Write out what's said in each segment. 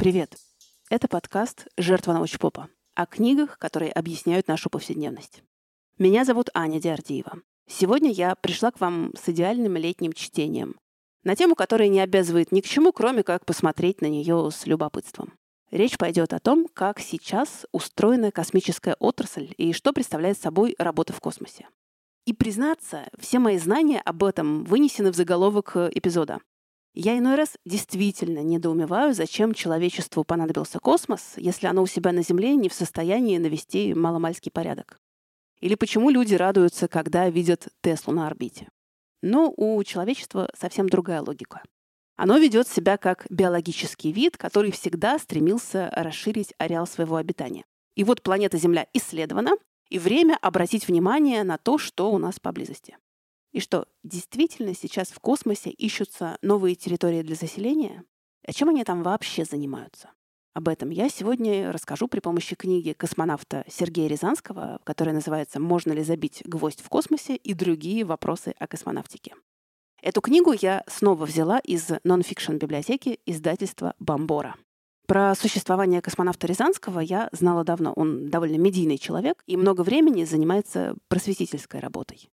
Привет! Это подкаст «Жертва научпопа» о книгах, которые объясняют нашу повседневность. Меня зовут Аня Диардиева. Сегодня я пришла к вам с идеальным летним чтением на тему, которая не обязывает ни к чему, кроме как посмотреть на нее с любопытством. Речь пойдет о том, как сейчас устроена космическая отрасль и что представляет собой работа в космосе. И признаться, все мои знания об этом вынесены в заголовок эпизода. Я иной раз действительно недоумеваю, зачем человечеству понадобился космос, если оно у себя на Земле не в состоянии навести маломальский порядок. Или почему люди радуются, когда видят Теслу на орбите. Но у человечества совсем другая логика. Оно ведет себя как биологический вид, который всегда стремился расширить ареал своего обитания. И вот планета Земля исследована, и время обратить внимание на то, что у нас поблизости. И что, действительно сейчас в космосе ищутся новые территории для заселения? А чем они там вообще занимаются? Об этом я сегодня расскажу при помощи книги космонавта Сергея Рязанского, которая называется «Можно ли забить гвоздь в космосе?» и другие вопросы о космонавтике. Эту книгу я снова взяла из нон-фикшн библиотеки издательства «Бомбора». Про существование космонавта Рязанского я знала давно. Он довольно медийный человек и много времени занимается просветительской работой.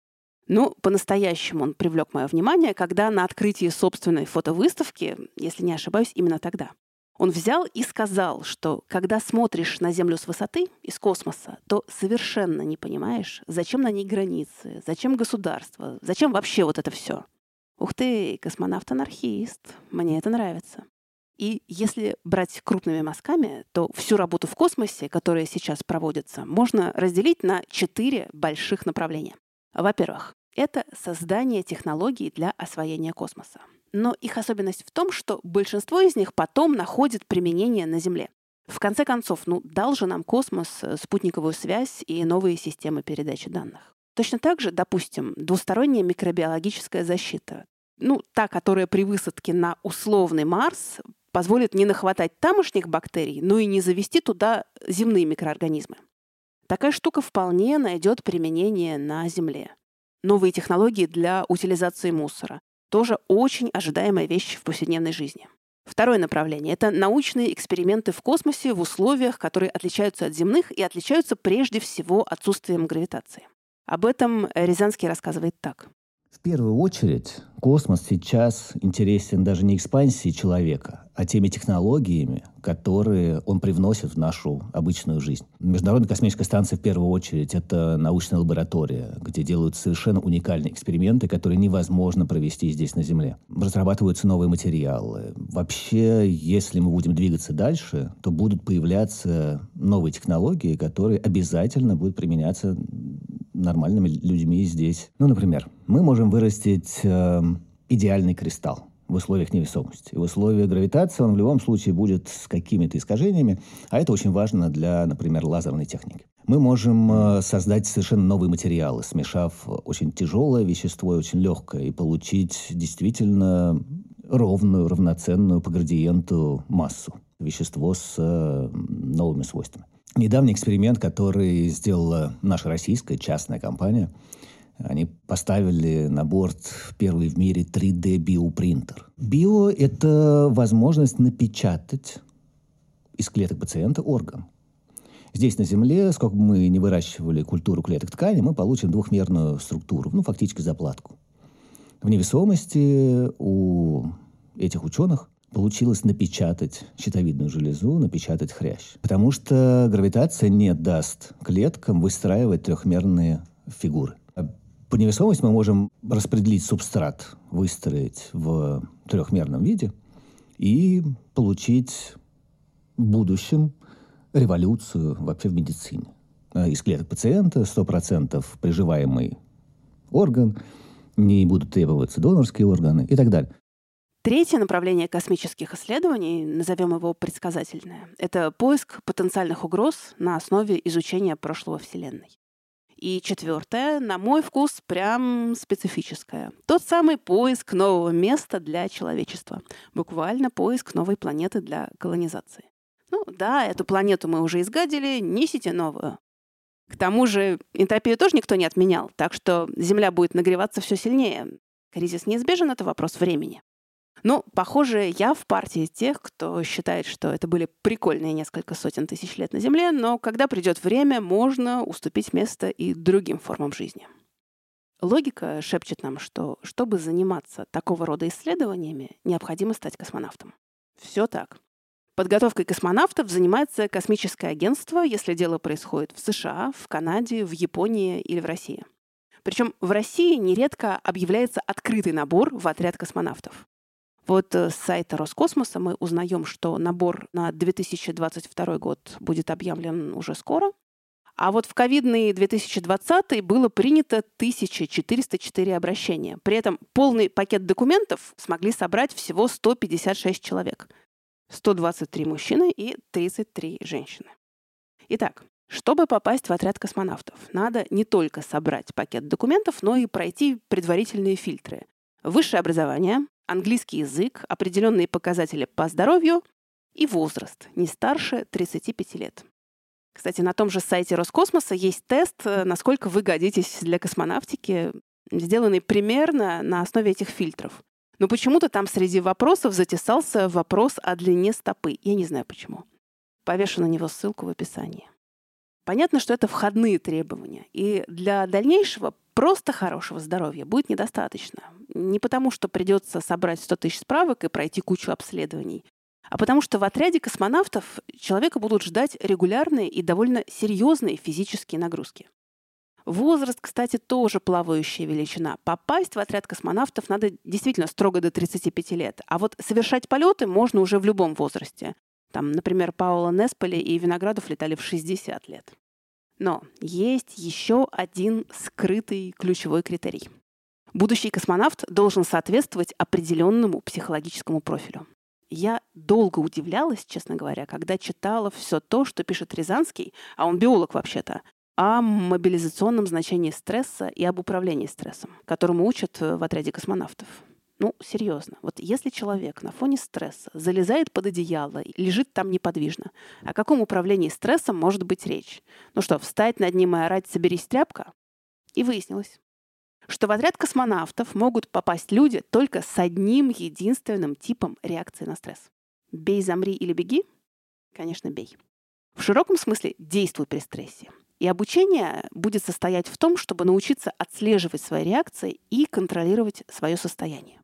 Ну, по-настоящему он привлек мое внимание, когда на открытии собственной фотовыставки, если не ошибаюсь, именно тогда, он взял и сказал, что когда смотришь на Землю с высоты, из космоса, то совершенно не понимаешь, зачем на ней границы, зачем государство, зачем вообще вот это все. Ух ты, космонавт-анархист, мне это нравится. И если брать крупными мазками, то всю работу в космосе, которая сейчас проводится, можно разделить на четыре больших направления. Во-первых, это создание технологий для освоения космоса. Но их особенность в том, что большинство из них потом находит применение на Земле. В конце концов, ну, дал же нам космос э, спутниковую связь и новые системы передачи данных. Точно так же, допустим, двусторонняя микробиологическая защита. Ну, та, которая при высадке на условный Марс позволит не нахватать тамошних бактерий, но и не завести туда земные микроорганизмы. Такая штука вполне найдет применение на Земле. Новые технологии для утилизации мусора, тоже очень ожидаемая вещь в повседневной жизни. Второе направление — это научные эксперименты в космосе в условиях, которые отличаются от земных и отличаются прежде всего отсутствием гравитации. Об этом Рязанский рассказывает так. Первую очередь, космос сейчас интересен даже не экспансией человека, а теми технологиями, которые он привносит в нашу обычную жизнь. Международная космическая станция, в первую очередь, это научная лаборатория, где делают совершенно уникальные эксперименты, которые невозможно провести здесь, на Земле. Разрабатываются новые материалы. Вообще, если мы будем двигаться дальше, то будут появляться новые технологии, которые обязательно будут применяться нормальными людьми здесь. Ну, например, мы можем вырастить э, идеальный кристалл в условиях невесомости. В условиях гравитации он в любом случае будет с какими-то искажениями, а это очень важно для, например, лазерной техники. Мы можем э, создать совершенно новые материалы, смешав очень тяжелое вещество и очень легкое, и получить действительно ровную, равноценную по градиенту массу. Вещество с э, новыми свойствами. Недавний эксперимент, который сделала наша российская частная компания, они поставили на борт первый в мире 3D-биопринтер. Био – это возможность напечатать из клеток пациента орган. Здесь, на Земле, сколько бы мы не выращивали культуру клеток ткани, мы получим двухмерную структуру, ну, фактически заплатку. В невесомости у этих ученых получилось напечатать щитовидную железу, напечатать хрящ. Потому что гравитация не даст клеткам выстраивать трехмерные фигуры. По невесомости мы можем распределить субстрат, выстроить в трехмерном виде и получить в будущем революцию вообще в медицине. Из клеток пациента 100% приживаемый орган, не будут требоваться донорские органы и так далее. Третье направление космических исследований, назовем его предсказательное, это поиск потенциальных угроз на основе изучения прошлого Вселенной. И четвертое, на мой вкус, прям специфическое. Тот самый поиск нового места для человечества. Буквально поиск новой планеты для колонизации. Ну да, эту планету мы уже изгадили, несите новую. К тому же энтропию тоже никто не отменял, так что Земля будет нагреваться все сильнее. Кризис неизбежен, это вопрос времени. Ну, похоже, я в партии тех, кто считает, что это были прикольные несколько сотен тысяч лет на Земле, но когда придет время, можно уступить место и другим формам жизни. Логика шепчет нам, что чтобы заниматься такого рода исследованиями, необходимо стать космонавтом. Все так. Подготовкой космонавтов занимается космическое агентство, если дело происходит в США, в Канаде, в Японии или в России. Причем в России нередко объявляется открытый набор в отряд космонавтов. Вот э, с сайта Роскосмоса мы узнаем, что набор на 2022 год будет объявлен уже скоро. А вот в ковидный 2020 было принято 1404 обращения. При этом полный пакет документов смогли собрать всего 156 человек. 123 мужчины и 33 женщины. Итак, чтобы попасть в отряд космонавтов, надо не только собрать пакет документов, но и пройти предварительные фильтры. Высшее образование, английский язык, определенные показатели по здоровью и возраст, не старше 35 лет. Кстати, на том же сайте Роскосмоса есть тест, э, насколько вы годитесь для космонавтики, сделанный примерно на основе этих фильтров. Но почему-то там среди вопросов затесался вопрос о длине стопы. Я не знаю почему. Повешу на него ссылку в описании. Понятно, что это входные требования. И для дальнейшего просто хорошего здоровья будет недостаточно. Не потому, что придется собрать 100 тысяч справок и пройти кучу обследований, а потому что в отряде космонавтов человека будут ждать регулярные и довольно серьезные физические нагрузки. Возраст, кстати, тоже плавающая величина. Попасть в отряд космонавтов надо действительно строго до 35 лет. А вот совершать полеты можно уже в любом возрасте. Там, например, Паула Несполи и Виноградов летали в 60 лет. Но есть еще один скрытый ключевой критерий. Будущий космонавт должен соответствовать определенному психологическому профилю. Я долго удивлялась, честно говоря, когда читала все то, что пишет Рязанский, а он биолог вообще-то, о мобилизационном значении стресса и об управлении стрессом, которому учат в отряде космонавтов. Ну, серьезно, вот если человек на фоне стресса залезает под одеяло, лежит там неподвижно, о каком управлении стрессом может быть речь? Ну что, встать над ним и орать «соберись, тряпка»? И выяснилось, что в отряд космонавтов могут попасть люди только с одним единственным типом реакции на стресс. Бей, замри или беги? Конечно, бей. В широком смысле действуй при стрессе. И обучение будет состоять в том, чтобы научиться отслеживать свои реакции и контролировать свое состояние.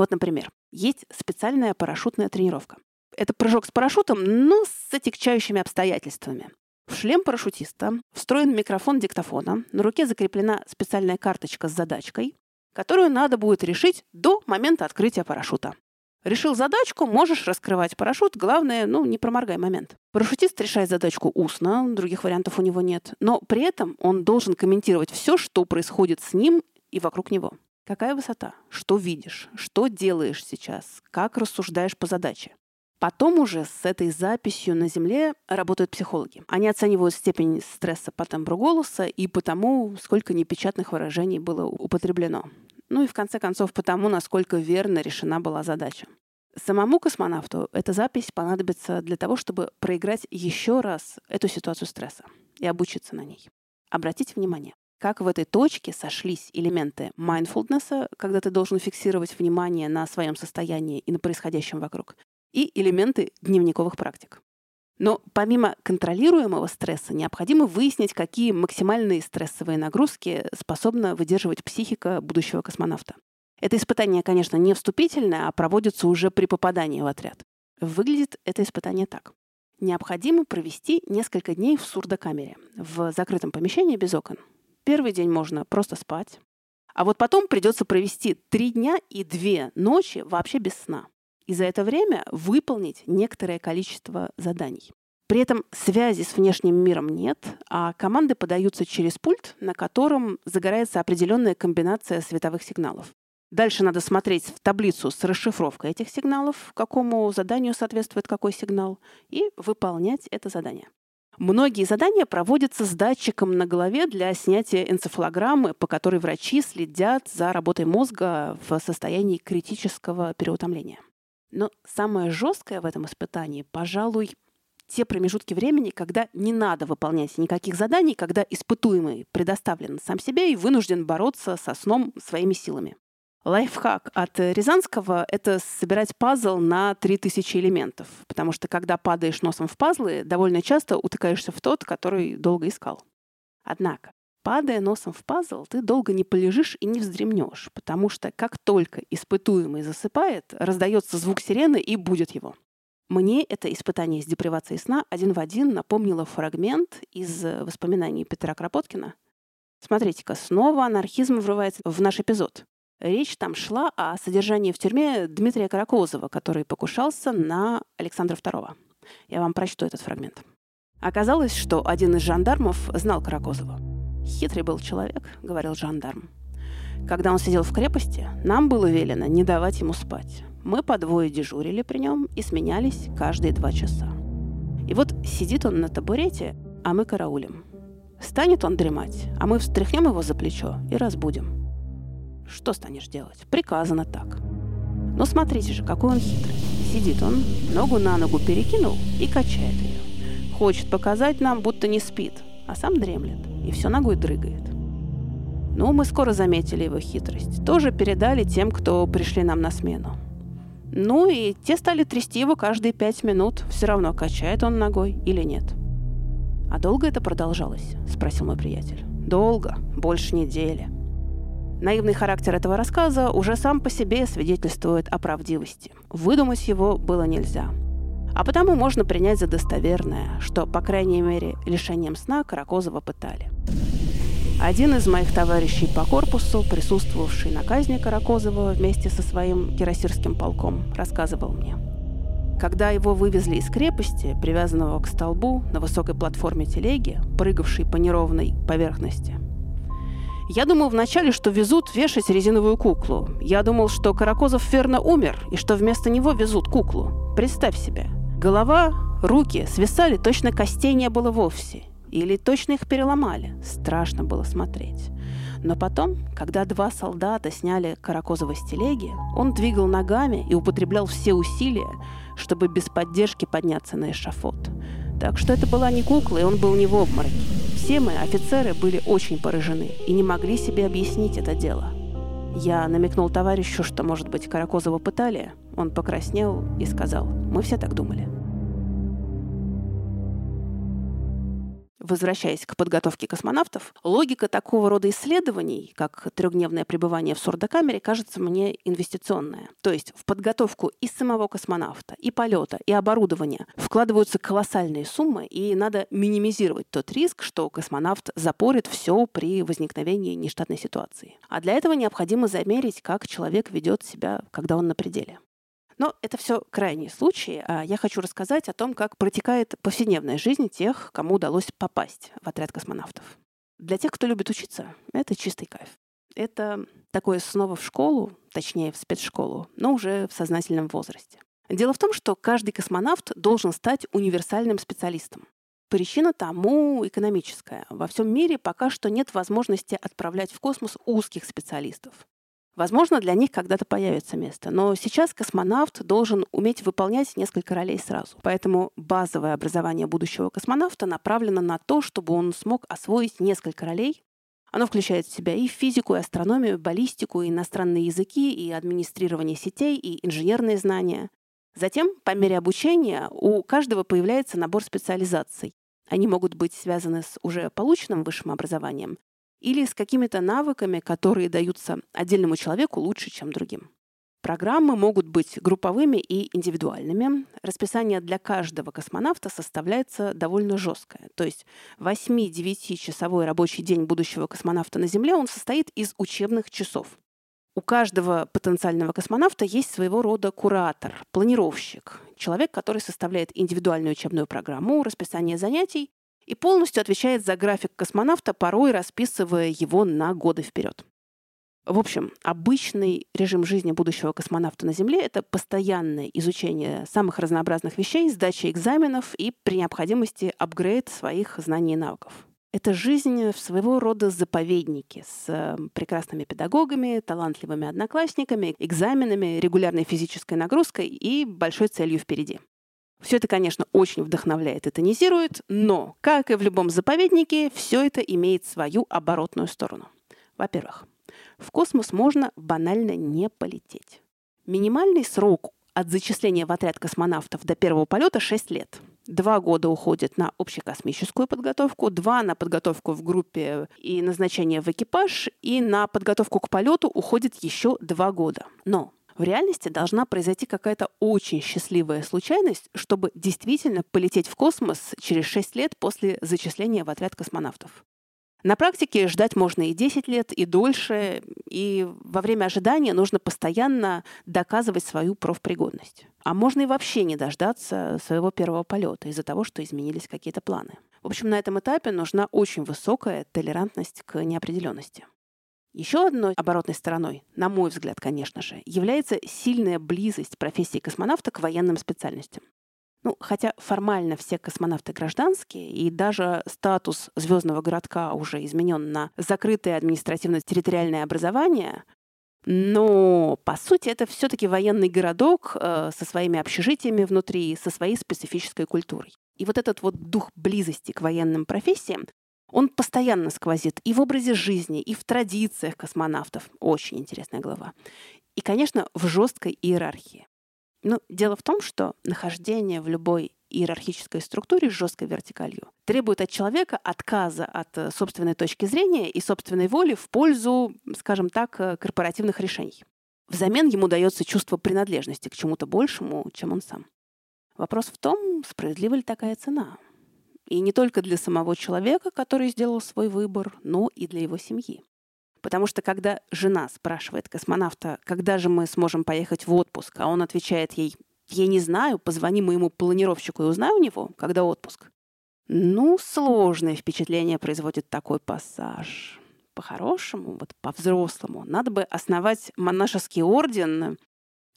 Вот, например, есть специальная парашютная тренировка. Это прыжок с парашютом, но с отягчающими обстоятельствами. В шлем парашютиста встроен микрофон диктофона, на руке закреплена специальная карточка с задачкой, которую надо будет решить до момента открытия парашюта. Решил задачку, можешь раскрывать парашют. Главное, ну, не проморгай момент. Парашютист решает задачку устно, других вариантов у него нет. Но при этом он должен комментировать все, что происходит с ним и вокруг него. Какая высота? Что видишь? Что делаешь сейчас? Как рассуждаешь по задаче? Потом уже с этой записью на Земле работают психологи. Они оценивают степень стресса по тембру голоса и по тому, сколько непечатных выражений было употреблено. Ну и в конце концов потому, насколько верно решена была задача. Самому космонавту эта запись понадобится для того, чтобы проиграть еще раз эту ситуацию стресса и обучиться на ней. Обратите внимание, как в этой точке сошлись элементы mindfulness, когда ты должен фиксировать внимание на своем состоянии и на происходящем вокруг, и элементы дневниковых практик. Но помимо контролируемого стресса необходимо выяснить, какие максимальные стрессовые нагрузки способна выдерживать психика будущего космонавта. Это испытание, конечно, не вступительное, а проводится уже при попадании в отряд. Выглядит это испытание так. Необходимо провести несколько дней в сурдокамере, в закрытом помещении без окон. Первый день можно просто спать, а вот потом придется провести три дня и две ночи вообще без сна и за это время выполнить некоторое количество заданий. При этом связи с внешним миром нет, а команды подаются через пульт, на котором загорается определенная комбинация световых сигналов. Дальше надо смотреть в таблицу с расшифровкой этих сигналов, какому заданию соответствует какой сигнал, и выполнять это задание. Многие задания проводятся с датчиком на голове для снятия энцефалограммы, по которой врачи следят за работой мозга в состоянии критического переутомления. Но самое жесткое в этом испытании, пожалуй, те промежутки времени, когда не надо выполнять никаких заданий, когда испытуемый предоставлен сам себе и вынужден бороться со сном своими силами. Лайфхак от Рязанского — это собирать пазл на 3000 элементов, потому что когда падаешь носом в пазлы, довольно часто утыкаешься в тот, который долго искал. Однако, падая носом в пазл, ты долго не полежишь и не вздремнешь, потому что как только испытуемый засыпает, раздается звук сирены и будет его. Мне это испытание с депривацией сна один в один напомнило фрагмент из воспоминаний Петра Кропоткина. Смотрите-ка, снова анархизм врывается в наш эпизод. Речь там шла о содержании в тюрьме Дмитрия Каракозова, который покушался на Александра II. Я вам прочту этот фрагмент. Оказалось, что один из жандармов знал Каракозова. «Хитрый был человек», — говорил жандарм. Когда он сидел в крепости, нам было велено не давать ему спать. Мы по двое дежурили при нем и сменялись каждые два часа. И вот сидит он на табурете, а мы караулим. Станет он дремать, а мы встряхнем его за плечо и разбудим. Что станешь делать? Приказано так. Но смотрите же, какой он хитрый. Сидит он, ногу на ногу перекинул и качает ее. Хочет показать нам, будто не спит, а сам дремлет и все ногой дрыгает. Ну, мы скоро заметили его хитрость. Тоже передали тем, кто пришли нам на смену. Ну и те стали трясти его каждые пять минут. Все равно, качает он ногой или нет. «А долго это продолжалось?» – спросил мой приятель. «Долго. Больше недели». Наивный характер этого рассказа уже сам по себе свидетельствует о правдивости. Выдумать его было нельзя. А потому можно принять за достоверное, что, по крайней мере, лишением сна Каракозова пытали. Один из моих товарищей по корпусу, присутствовавший на казни Каракозова вместе со своим кирасирским полком, рассказывал мне. Когда его вывезли из крепости, привязанного к столбу на высокой платформе телеги, прыгавшей по неровной поверхности, я думал вначале, что везут вешать резиновую куклу. Я думал, что Каракозов верно умер, и что вместо него везут куклу. Представь себе. Голова, руки свисали, точно костей не было вовсе. Или точно их переломали. Страшно было смотреть. Но потом, когда два солдата сняли Каракозова с телеги, он двигал ногами и употреблял все усилия, чтобы без поддержки подняться на эшафот. Так что это была не кукла, и он был не в обмороке. Все мы, офицеры, были очень поражены и не могли себе объяснить это дело. Я намекнул товарищу, что, может быть, Каракозова пытали. Он покраснел и сказал, мы все так думали. Возвращаясь к подготовке космонавтов, логика такого рода исследований, как трехдневное пребывание в сурдокамере, кажется мне инвестиционная. То есть в подготовку и самого космонавта, и полета, и оборудования вкладываются колоссальные суммы, и надо минимизировать тот риск, что космонавт запорит все при возникновении нештатной ситуации. А для этого необходимо замерить, как человек ведет себя, когда он на пределе. Но это все крайние случаи. А я хочу рассказать о том, как протекает повседневная жизнь тех, кому удалось попасть в отряд космонавтов. Для тех, кто любит учиться, это чистый кайф. Это такое снова в школу, точнее в спецшколу, но уже в сознательном возрасте. Дело в том, что каждый космонавт должен стать универсальным специалистом. Причина тому экономическая. Во всем мире пока что нет возможности отправлять в космос узких специалистов. Возможно, для них когда-то появится место, но сейчас космонавт должен уметь выполнять несколько ролей сразу. Поэтому базовое образование будущего космонавта направлено на то, чтобы он смог освоить несколько ролей. Оно включает в себя и физику, и астрономию, и баллистику, и иностранные языки, и администрирование сетей, и инженерные знания. Затем, по мере обучения, у каждого появляется набор специализаций. Они могут быть связаны с уже полученным высшим образованием или с какими-то навыками, которые даются отдельному человеку лучше, чем другим. Программы могут быть групповыми и индивидуальными. Расписание для каждого космонавта составляется довольно жесткое. То есть 8-9-часовой рабочий день будущего космонавта на Земле он состоит из учебных часов. У каждого потенциального космонавта есть своего рода куратор, планировщик, человек, который составляет индивидуальную учебную программу, расписание занятий и полностью отвечает за график космонавта, порой расписывая его на годы вперед. В общем, обычный режим жизни будущего космонавта на Земле — это постоянное изучение самых разнообразных вещей, сдача экзаменов и при необходимости апгрейд своих знаний и навыков. Это жизнь в своего рода заповеднике с э, прекрасными педагогами, талантливыми одноклассниками, экзаменами, регулярной физической нагрузкой и большой целью впереди. Все это, конечно, очень вдохновляет и тонизирует, но, как и в любом заповеднике, все это имеет свою оборотную сторону. Во-первых, в космос можно банально не полететь. Минимальный срок от зачисления в отряд космонавтов до первого полета 6 лет. Два года уходит на общекосмическую подготовку, два на подготовку в группе и назначение в экипаж, и на подготовку к полету уходит еще два года. Но в реальности должна произойти какая-то очень счастливая случайность, чтобы действительно полететь в космос через 6 лет после зачисления в отряд космонавтов. На практике ждать можно и 10 лет, и дольше, и во время ожидания нужно постоянно доказывать свою профпригодность. А можно и вообще не дождаться своего первого полета из-за того, что изменились какие-то планы. В общем, на этом этапе нужна очень высокая толерантность к неопределенности. Еще одной оборотной стороной, на мой взгляд, конечно же, является сильная близость профессии космонавта к военным специальностям. Ну, хотя формально все космонавты гражданские, и даже статус звездного городка уже изменен на закрытое административно-территориальное образование, но, по сути, это все-таки военный городок э, со своими общежитиями внутри, со своей специфической культурой. И вот этот вот дух близости к военным профессиям, он постоянно сквозит и в образе жизни, и в традициях космонавтов. Очень интересная глава. И, конечно, в жесткой иерархии. Ну, дело в том, что нахождение в любой иерархической структуре с жесткой вертикалью требует от человека отказа от э, собственной точки зрения и собственной воли в пользу, скажем так, э, корпоративных решений. Взамен ему дается чувство принадлежности к чему-то большему, чем он сам. Вопрос в том, справедлива ли такая цена. И не только для самого человека, который сделал свой выбор, но и для его семьи. Потому что когда жена спрашивает космонавта, когда же мы сможем поехать в отпуск, а он отвечает ей, я не знаю, позвони моему планировщику и узнай у него, когда отпуск. Ну, сложное впечатление производит такой пассаж. По-хорошему, вот по-взрослому, надо бы основать монашеский орден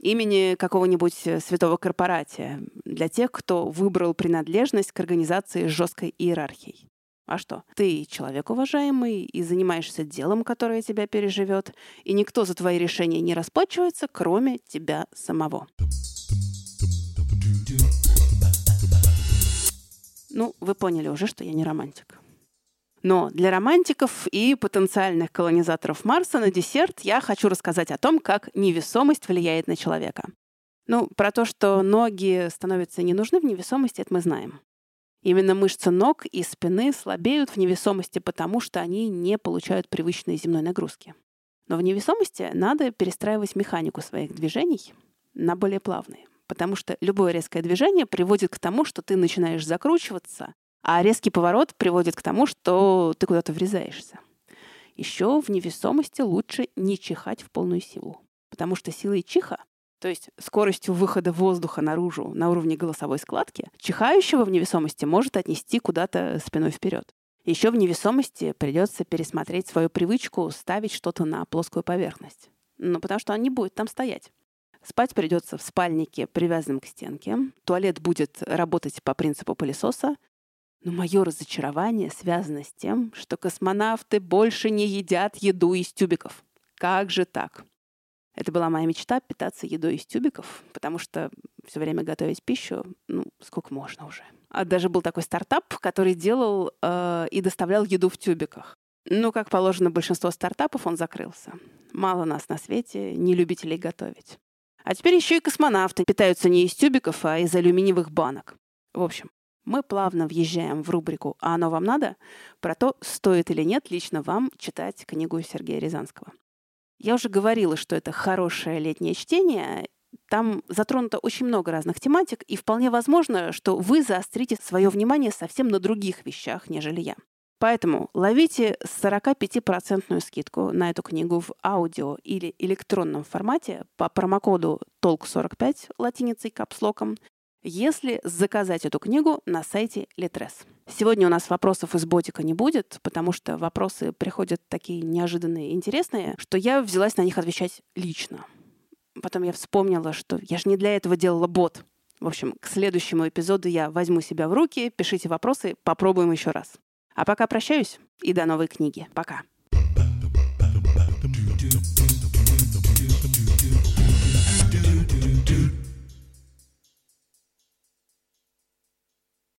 имени какого-нибудь святого корпоратия для тех, кто выбрал принадлежность к организации с жесткой иерархией. А что? Ты человек уважаемый и занимаешься делом, которое тебя переживет, и никто за твои решения не расплачивается, кроме тебя самого. Ну, вы поняли уже, что я не романтик. Но для романтиков и потенциальных колонизаторов Марса на десерт я хочу рассказать о том, как невесомость влияет на человека. Ну, про то, что ноги становятся не нужны в невесомости, это мы знаем. Именно мышцы ног и спины слабеют в невесомости, потому что они не получают привычной земной нагрузки. Но в невесомости надо перестраивать механику своих движений на более плавные. Потому что любое резкое движение приводит к тому, что ты начинаешь закручиваться, а резкий поворот приводит к тому, что ты куда-то врезаешься. Еще в невесомости лучше не чихать в полную силу. Потому что силой чиха то есть скоростью выхода воздуха наружу на уровне голосовой складки, чихающего в невесомости может отнести куда-то спиной вперед. Еще в невесомости придется пересмотреть свою привычку ставить что-то на плоскую поверхность. Ну, потому что он не будет там стоять. Спать придется в спальнике, привязанном к стенке. Туалет будет работать по принципу пылесоса. Но мое разочарование связано с тем, что космонавты больше не едят еду из тюбиков. Как же так? Это была моя мечта — питаться едой из тюбиков, потому что все время готовить пищу, ну, сколько можно уже. А даже был такой стартап, который делал э, и доставлял еду в тюбиках. Ну, как положено, большинство стартапов он закрылся. Мало нас на свете, не любителей готовить. А теперь еще и космонавты питаются не из тюбиков, а из алюминиевых банок. В общем, мы плавно въезжаем в рубрику «А оно вам надо?» про то, стоит или нет лично вам читать книгу Сергея Рязанского. Я уже говорила, что это хорошее летнее чтение. Там затронуто очень много разных тематик, и вполне возможно, что вы заострите свое внимание совсем на других вещах, нежели я. Поэтому ловите 45% скидку на эту книгу в аудио или электронном формате по промокоду TOLK45 латиницей капслоком если заказать эту книгу на сайте Литрес. Сегодня у нас вопросов из ботика не будет, потому что вопросы приходят такие неожиданные и интересные, что я взялась на них отвечать лично. Потом я вспомнила, что я же не для этого делала бот. В общем, к следующему эпизоду я возьму себя в руки, пишите вопросы, попробуем еще раз. А пока прощаюсь и до новой книги. Пока.